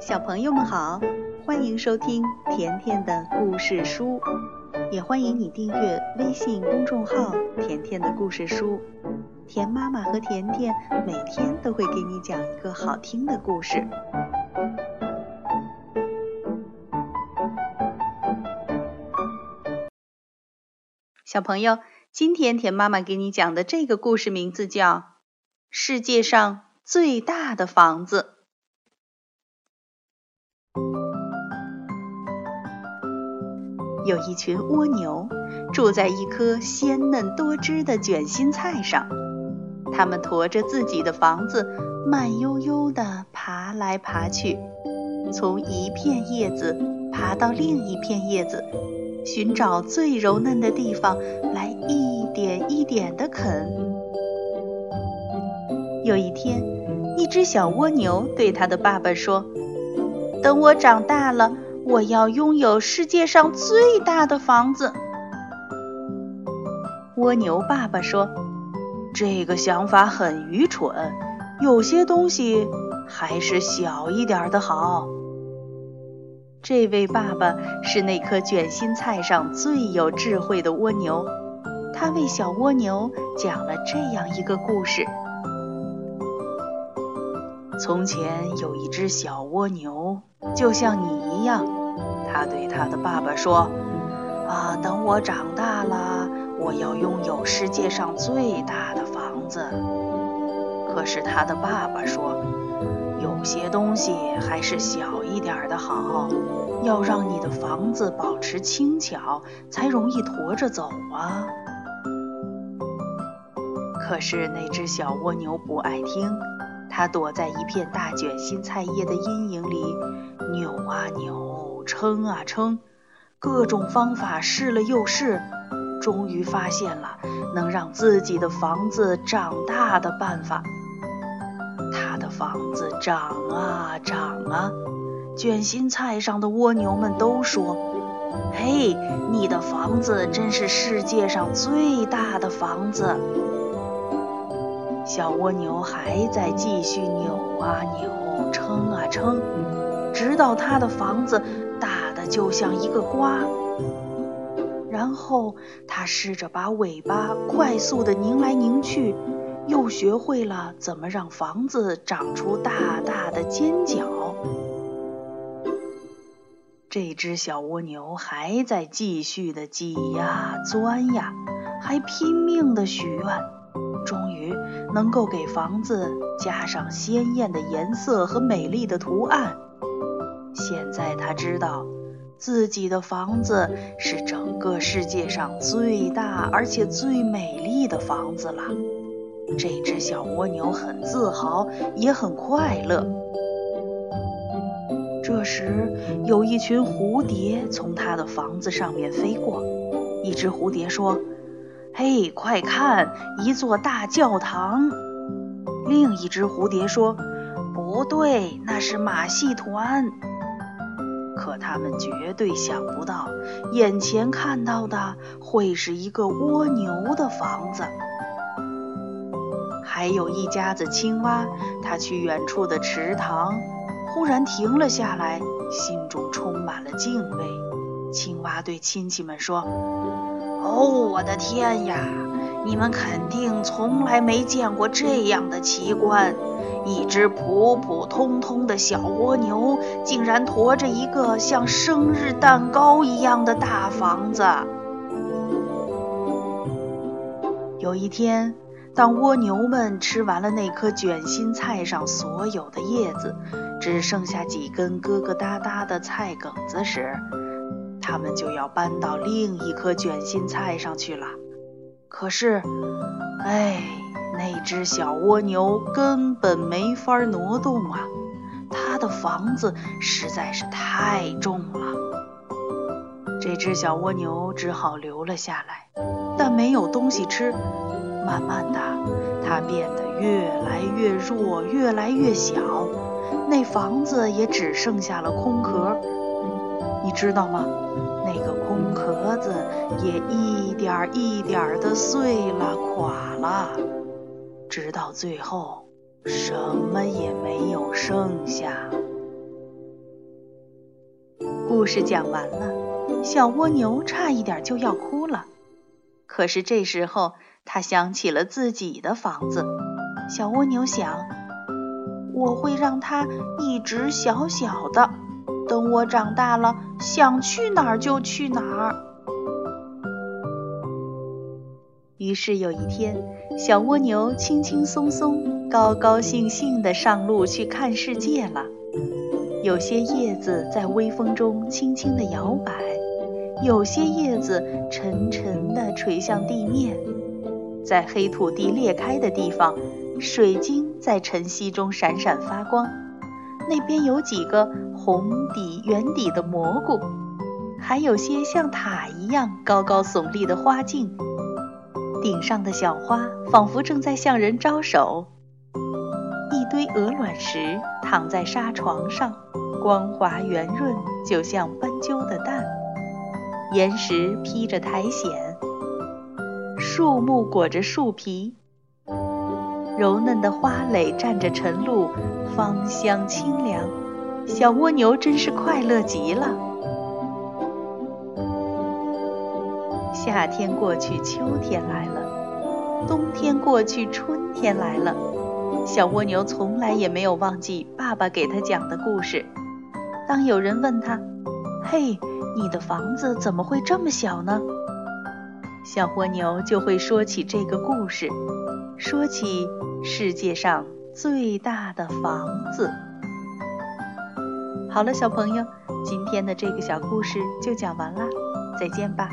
小朋友们好，欢迎收听甜甜的故事书，也欢迎你订阅微信公众号“甜甜的故事书”。甜妈妈和甜甜每天都会给你讲一个好听的故事。小朋友，今天甜妈妈给你讲的这个故事名字叫《世界上最大的房子》。有一群蜗牛住在一颗鲜嫩多汁的卷心菜上，它们驮着自己的房子，慢悠悠地爬来爬去，从一片叶子爬到另一片叶子，寻找最柔嫩的地方来一点一点地啃。有一天，一只小蜗牛对它的爸爸说：“等我长大了。”我要拥有世界上最大的房子。蜗牛爸爸说：“这个想法很愚蠢，有些东西还是小一点的好。”这位爸爸是那颗卷心菜上最有智慧的蜗牛，他为小蜗牛讲了这样一个故事：从前有一只小蜗牛，就像你一样。他对他的爸爸说：“啊，等我长大了，我要拥有世界上最大的房子。”可是他的爸爸说：“有些东西还是小一点的好，要让你的房子保持轻巧，才容易驮着走啊。”可是那只小蜗牛不爱听，它躲在一片大卷心菜叶的阴影里，扭啊扭。撑啊撑，各种方法试了又试，终于发现了能让自己的房子长大的办法。他的房子长啊长啊，卷心菜上的蜗牛们都说：“嘿，你的房子真是世界上最大的房子。”小蜗牛还在继续扭啊扭，撑啊撑，直到它的房子大的。就像一个瓜，然后他试着把尾巴快速的拧来拧去，又学会了怎么让房子长出大大的尖角。这只小蜗牛还在继续的挤呀钻呀，还拼命的许愿，终于能够给房子加上鲜艳的颜色和美丽的图案。现在他知道。自己的房子是整个世界上最大而且最美丽的房子了。这只小蜗牛很自豪，也很快乐。这时，有一群蝴蝶从它的房子上面飞过。一只蝴蝶说：“嘿，快看，一座大教堂！”另一只蝴蝶说：“不对，那是马戏团。”可他们绝对想不到，眼前看到的会是一个蜗牛的房子。还有一家子青蛙，它去远处的池塘，忽然停了下来，心中充满了敬畏。青蛙对亲戚们说：“，哦我的天呀，你们肯定从来没见过这样的奇观。”一只普普通通的小蜗牛，竟然驮着一个像生日蛋糕一样的大房子。有一天，当蜗牛们吃完了那颗卷心菜上所有的叶子，只剩下几根疙疙瘩瘩的菜梗子时，它们就要搬到另一颗卷心菜上去了。可是，哎。那只小蜗牛根本没法挪动啊，它的房子实在是太重了。这只小蜗牛只好留了下来，但没有东西吃。慢慢的，它变得越来越弱，越来越小，那房子也只剩下了空壳。你知道吗？那个空壳子也一点一点的碎了，垮了。直到最后，什么也没有剩下。故事讲完了，小蜗牛差一点就要哭了。可是这时候，它想起了自己的房子。小蜗牛想：“我会让它一直小小的，等我长大了，想去哪儿就去哪儿。”于是有一天，小蜗牛轻轻松松、高高兴兴地上路去看世界了。有些叶子在微风中轻轻地摇摆，有些叶子沉沉地垂向地面。在黑土地裂开的地方，水晶在晨曦中闪闪发光。那边有几个红底圆底的蘑菇，还有些像塔一样高高耸立的花茎，顶上的小花仿佛正在向人招手。一堆鹅卵石躺在沙床上，光滑圆润，就像斑鸠的蛋。岩石披着苔藓，树木裹着树皮，柔嫩的花蕾蘸着晨露，芳香清凉。小蜗牛真是快乐极了。夏天过去，秋天来了；冬天过去，春天来了。小蜗牛从来也没有忘记爸爸给他讲的故事。当有人问他：“嘿，你的房子怎么会这么小呢？”小蜗牛就会说起这个故事，说起世界上最大的房子。好了，小朋友，今天的这个小故事就讲完了，再见吧。